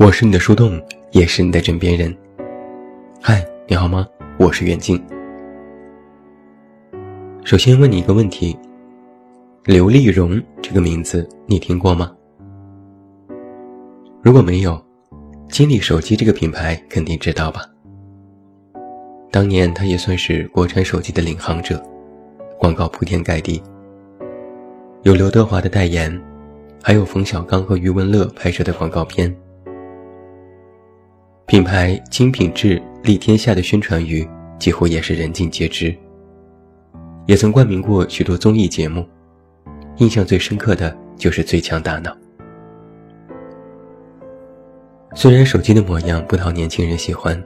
我是你的树洞，也是你的枕边人。嗨，你好吗？我是远近。首先问你一个问题：刘丽蓉这个名字你听过吗？如果没有，金立手机这个品牌肯定知道吧？当年它也算是国产手机的领航者，广告铺天盖地，有刘德华的代言，还有冯小刚和余文乐拍摄的广告片。品牌精品质利天下的宣传语几乎也是人尽皆知，也曾冠名过许多综艺节目，印象最深刻的就是《最强大脑》。虽然手机的模样不讨年轻人喜欢，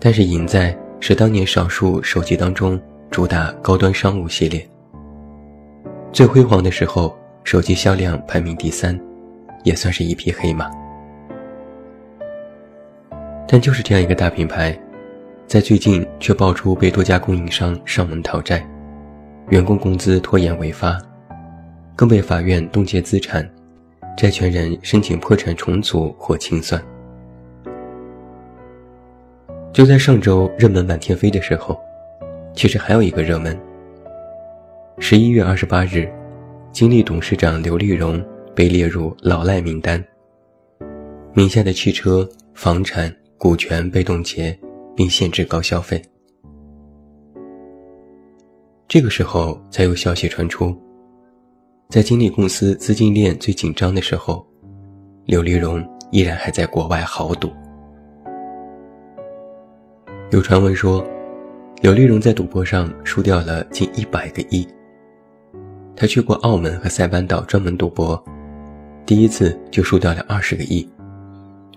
但是赢在是当年少数手机当中主打高端商务系列。最辉煌的时候，手机销量排名第三，也算是一匹黑马。但就是这样一个大品牌，在最近却爆出被多家供应商上门讨债，员工工资拖延未发，更被法院冻结资产，债权人申请破产重组或清算。就在上周热门满天飞的时候，其实还有一个热门。十一月二十八日，金立董事长刘丽荣被列入老赖名单，名下的汽车、房产。股权被冻结，并限制高消费。这个时候才有消息传出，在经历公司资金链最紧张的时候，刘丽蓉依然还在国外豪赌。有传闻说，刘丽蓉在赌博上输掉了近一百个亿。她去过澳门和塞班岛专门赌博，第一次就输掉了二十个亿。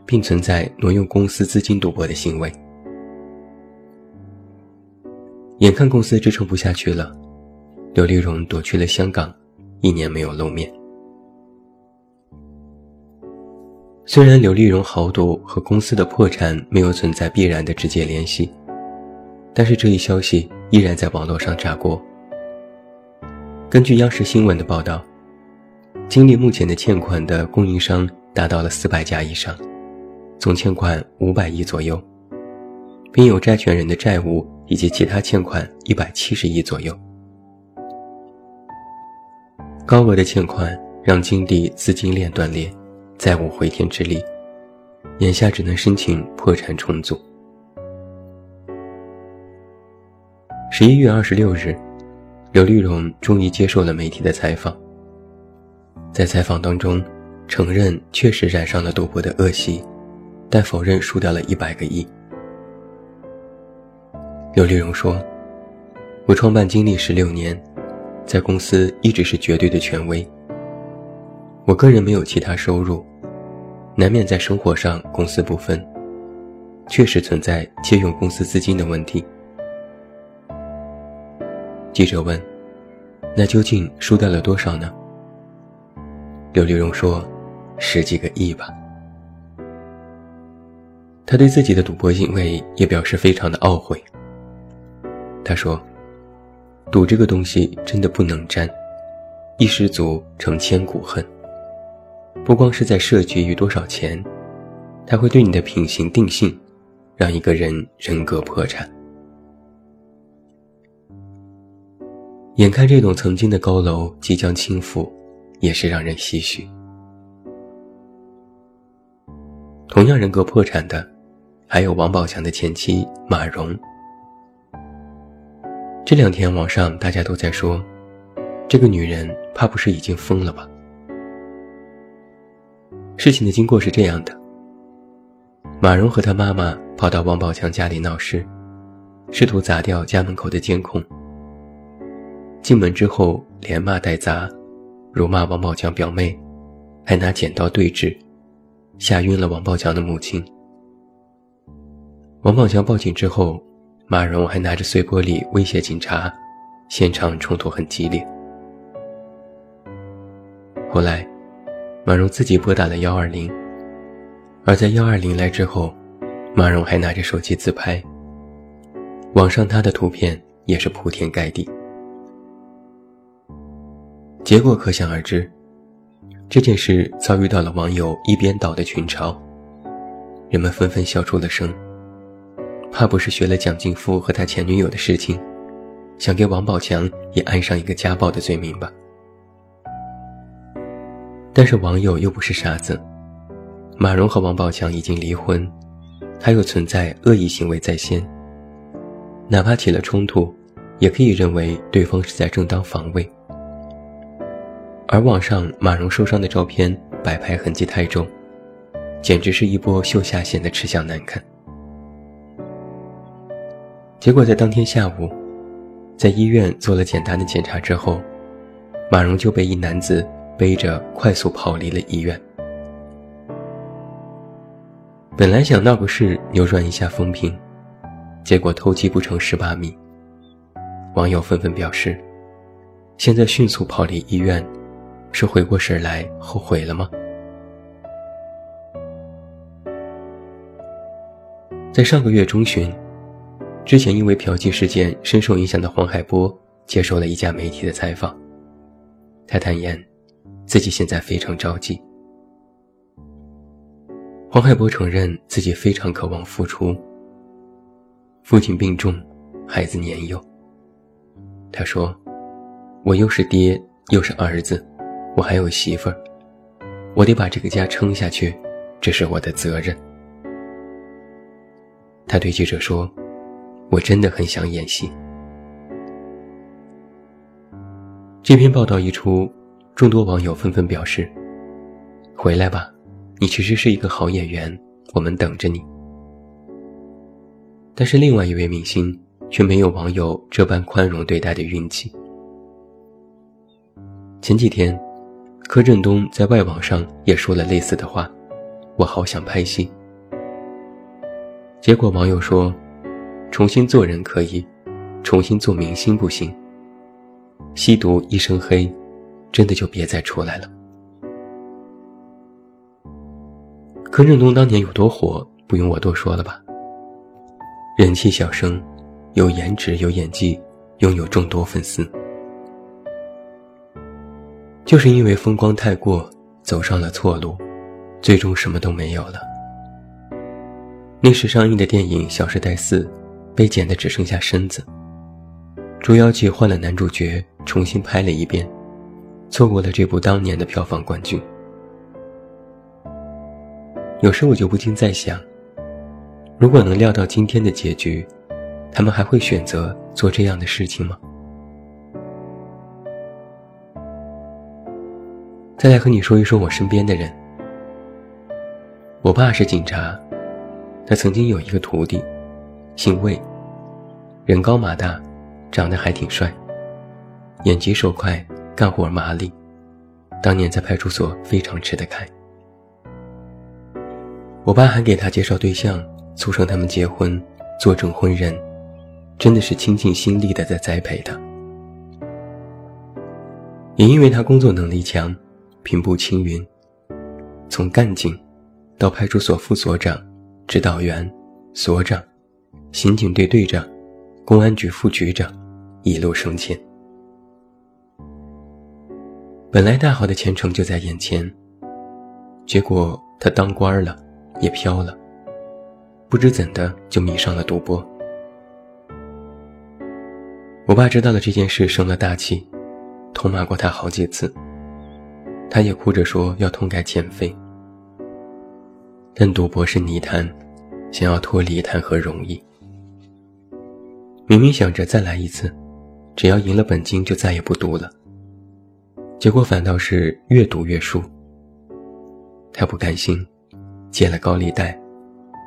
并存在挪用公司资金赌博的行为。眼看公司支撑不下去了，刘丽蓉躲去了香港，一年没有露面。虽然刘丽蓉豪赌和公司的破产没有存在必然的直接联系，但是这一消息依然在网络上炸锅。根据央视新闻的报道，金立目前的欠款的供应商达到了四百家以上。总欠款五百亿左右，并有债权人的债务以及其他欠款一百七十亿左右。高额的欠款让金地资金链断裂，再无回天之力，眼下只能申请破产重组。十一月二十六日，刘丽荣终于接受了媒体的采访，在采访当中，承认确实染上了赌博的恶习。但否认输掉了一百个亿。刘丽蓉说：“我创办经历十六年，在公司一直是绝对的权威。我个人没有其他收入，难免在生活上公私不分，确实存在借用公司资金的问题。”记者问：“那究竟输掉了多少呢？”刘丽蓉说：“十几个亿吧。”他对自己的赌博行为也表示非常的懊悔。他说：“赌这个东西真的不能沾，一失足成千古恨。不光是在涉及于多少钱，它会对你的品行定性，让一个人人格破产。眼看这栋曾经的高楼即将倾覆，也是让人唏嘘。同样人格破产的。”还有王宝强的前妻马蓉。这两天网上大家都在说，这个女人怕不是已经疯了吧？事情的经过是这样的：马蓉和她妈妈跑到王宝强家里闹事，试图砸掉家门口的监控。进门之后连骂带砸，辱骂王宝强表妹，还拿剪刀对峙，吓晕了王宝强的母亲。王宝强报警之后，马蓉还拿着碎玻璃威胁警察，现场冲突很激烈。后来，马蓉自己拨打了幺二零，而在幺二零来之后，马蓉还拿着手机自拍。网上她的图片也是铺天盖地。结果可想而知，这件事遭遇到了网友一边倒的群嘲，人们纷纷笑出了声。怕不是学了蒋劲夫和他前女友的事情，想给王宝强也安上一个家暴的罪名吧？但是网友又不是傻子，马蓉和王宝强已经离婚，他又存在恶意行为在先。哪怕起了冲突，也可以认为对方是在正当防卫。而网上马蓉受伤的照片摆拍痕迹太重，简直是一波秀下限的吃相难看。结果在当天下午，在医院做了简单的检查之后，马蓉就被一男子背着快速跑离了医院。本来想闹个事扭转一下风评，结果偷鸡不成蚀把米。网友纷纷表示：“现在迅速跑离医院，是回过神来后悔了吗？”在上个月中旬。之前因为嫖妓事件深受影响的黄海波接受了一家媒体的采访，他坦言，自己现在非常着急。黄海波承认自己非常渴望复出。父亲病重，孩子年幼。他说：“我又是爹又是儿子，我还有媳妇儿，我得把这个家撑下去，这是我的责任。”他对记者说。我真的很想演戏。这篇报道一出，众多网友纷纷表示：“回来吧，你其实是一个好演员，我们等着你。”但是另外一位明星却没有网友这般宽容对待的运气。前几天，柯震东在外网上也说了类似的话：“我好想拍戏。”结果网友说。重新做人可以，重新做明星不行。吸毒一身黑，真的就别再出来了。柯震东当年有多火，不用我多说了吧？人气小生，有颜值有演技，拥有众多粉丝。就是因为风光太过，走上了错路，最终什么都没有了。那时上映的电影《小时代四》。被剪得只剩下身子。《捉妖记》换了男主角，重新拍了一遍，错过了这部当年的票房冠军。有时我就不禁在想，如果能料到今天的结局，他们还会选择做这样的事情吗？再来和你说一说我身边的人。我爸是警察，他曾经有一个徒弟。姓魏，人高马大，长得还挺帅，眼疾手快，干活麻利，当年在派出所非常吃得开。我爸还给他介绍对象，促成他们结婚，做证婚人，真的是倾尽心力的在栽培他。也因为他工作能力强，平步青云，从干警到派出所副所长、指导员、所长。刑警队队长，公安局副局长，一路升迁。本来大好的前程就在眼前，结果他当官了，也飘了，不知怎的就迷上了赌博。我爸知道了这件事，生了大气，痛骂过他好几次。他也哭着说要痛改前非，但赌博是泥潭，想要脱离谈何容易。明明想着再来一次，只要赢了本金就再也不赌了。结果反倒是越赌越输。他不甘心，借了高利贷，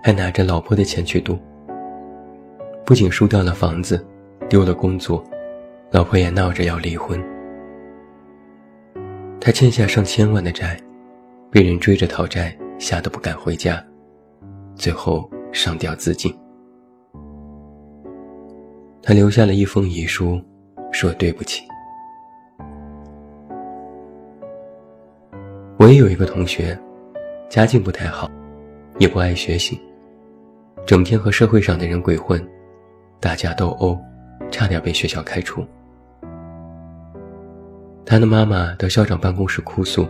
还拿着老婆的钱去赌。不仅输掉了房子，丢了工作，老婆也闹着要离婚。他欠下上千万的债，被人追着讨债，吓得不敢回家，最后上吊自尽。他留下了一封遗书，说对不起。我也有一个同学，家境不太好，也不爱学习，整天和社会上的人鬼混，打架斗殴，差点被学校开除。他的妈妈到校长办公室哭诉，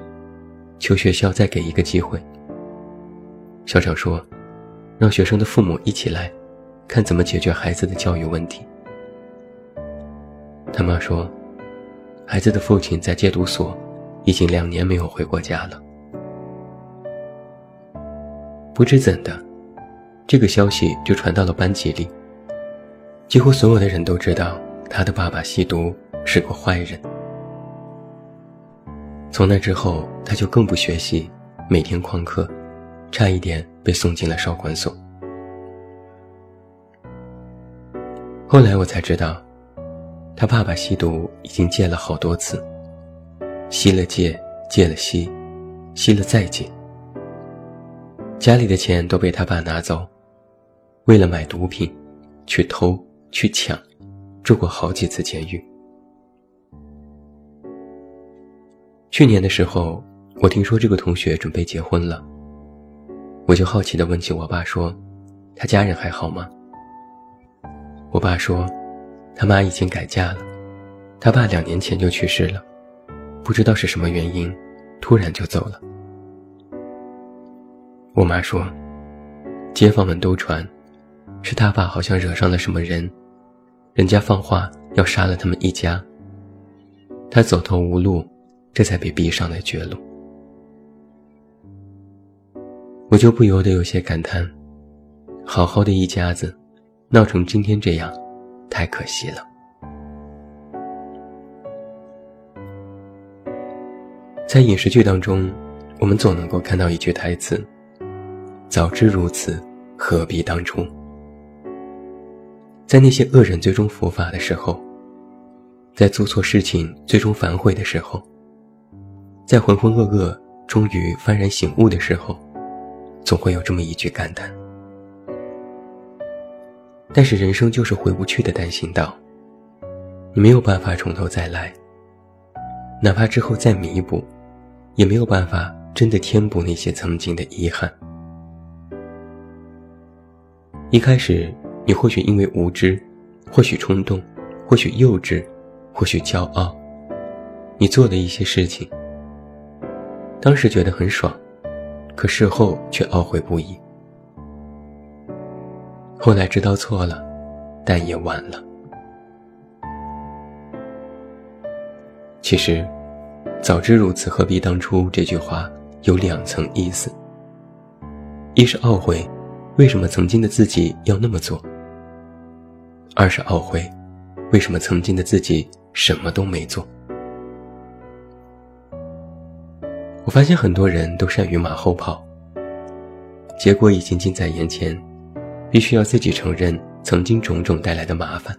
求学校再给一个机会。校长说：“让学生的父母一起来，看怎么解决孩子的教育问题。他妈说，孩子的父亲在戒毒所，已经两年没有回过家了。不知怎的，这个消息就传到了班级里。几乎所有的人都知道他的爸爸吸毒是个坏人。从那之后，他就更不学习，每天旷课，差一点被送进了少管所。后来我才知道，他爸爸吸毒已经戒了好多次，吸了戒，戒了吸，吸了再戒。家里的钱都被他爸拿走，为了买毒品，去偷去抢，住过好几次监狱。去年的时候，我听说这个同学准备结婚了，我就好奇地问起我爸说：“他家人还好吗？”我爸说：“他妈已经改嫁了，他爸两年前就去世了，不知道是什么原因，突然就走了。”我妈说，街坊们都传，是他爸好像惹上了什么人，人家放话要杀了他们一家。他走投无路，这才被逼上了绝路。我就不由得有些感叹，好好的一家子，闹成今天这样，太可惜了。在影视剧当中，我们总能够看到一句台词。早知如此，何必当初？在那些恶人最终伏法的时候，在做错事情最终反悔的时候，在浑浑噩噩终于幡然醒悟的时候，总会有这么一句感叹。但是人生就是回不去的单行道，你没有办法从头再来，哪怕之后再弥补，也没有办法真的填补那些曾经的遗憾。一开始，你或许因为无知，或许冲动，或许幼稚，或许骄傲，你做的一些事情，当时觉得很爽，可事后却懊悔不已。后来知道错了，但也晚了。其实，“早知如此，何必当初”这句话有两层意思：一是懊悔。为什么曾经的自己要那么做？二是懊悔，为什么曾经的自己什么都没做？我发现很多人都善于马后炮，结果已经近在眼前，必须要自己承认曾经种种带来的麻烦，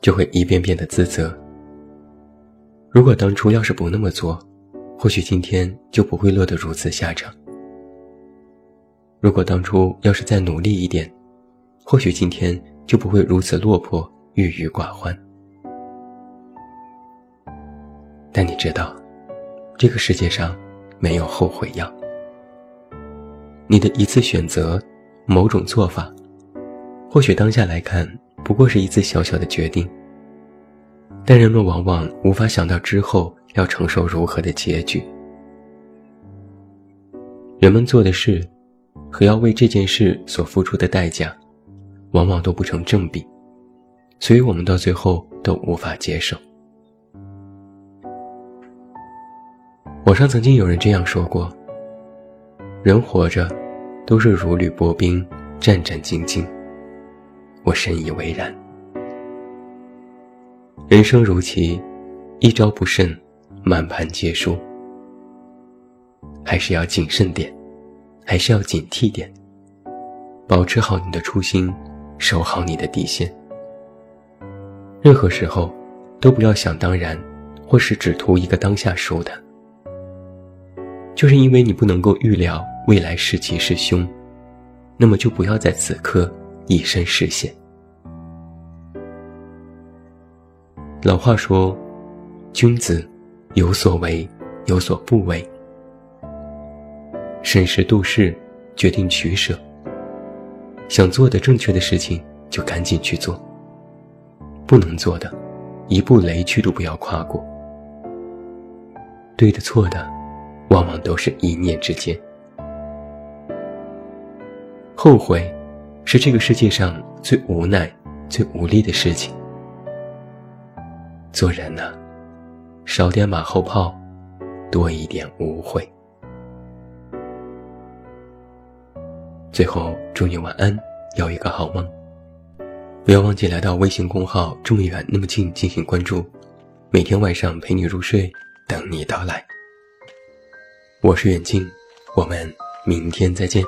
就会一遍遍的自责。如果当初要是不那么做，或许今天就不会落得如此下场。如果当初要是再努力一点，或许今天就不会如此落魄、郁郁寡欢。但你知道，这个世界上没有后悔药。你的一次选择，某种做法，或许当下来看不过是一次小小的决定，但人们往往无法想到之后要承受如何的结局。人们做的事。和要为这件事所付出的代价，往往都不成正比，所以我们到最后都无法接受。网上曾经有人这样说过：“人活着，都是如履薄冰，战战兢兢。”我深以为然。人生如棋，一招不慎，满盘皆输，还是要谨慎点。还是要警惕点，保持好你的初心，守好你的底线。任何时候，都不要想当然，或是只图一个当下输的。就是因为你不能够预料未来是吉是凶，那么就不要在此刻以身试险。老话说：“君子有所为，有所不为。”审时度势，决定取舍。想做的正确的事情，就赶紧去做；不能做的，一步雷区都不要跨过。对的错的，往往都是一念之间。后悔是这个世界上最无奈、最无力的事情。做人呢，少点马后炮，多一点无悔。最后，祝你晚安，有一个好梦。不要忘记来到微信公号“这么远那么近”进行关注，每天晚上陪你入睡，等你到来。我是远近，我们明天再见。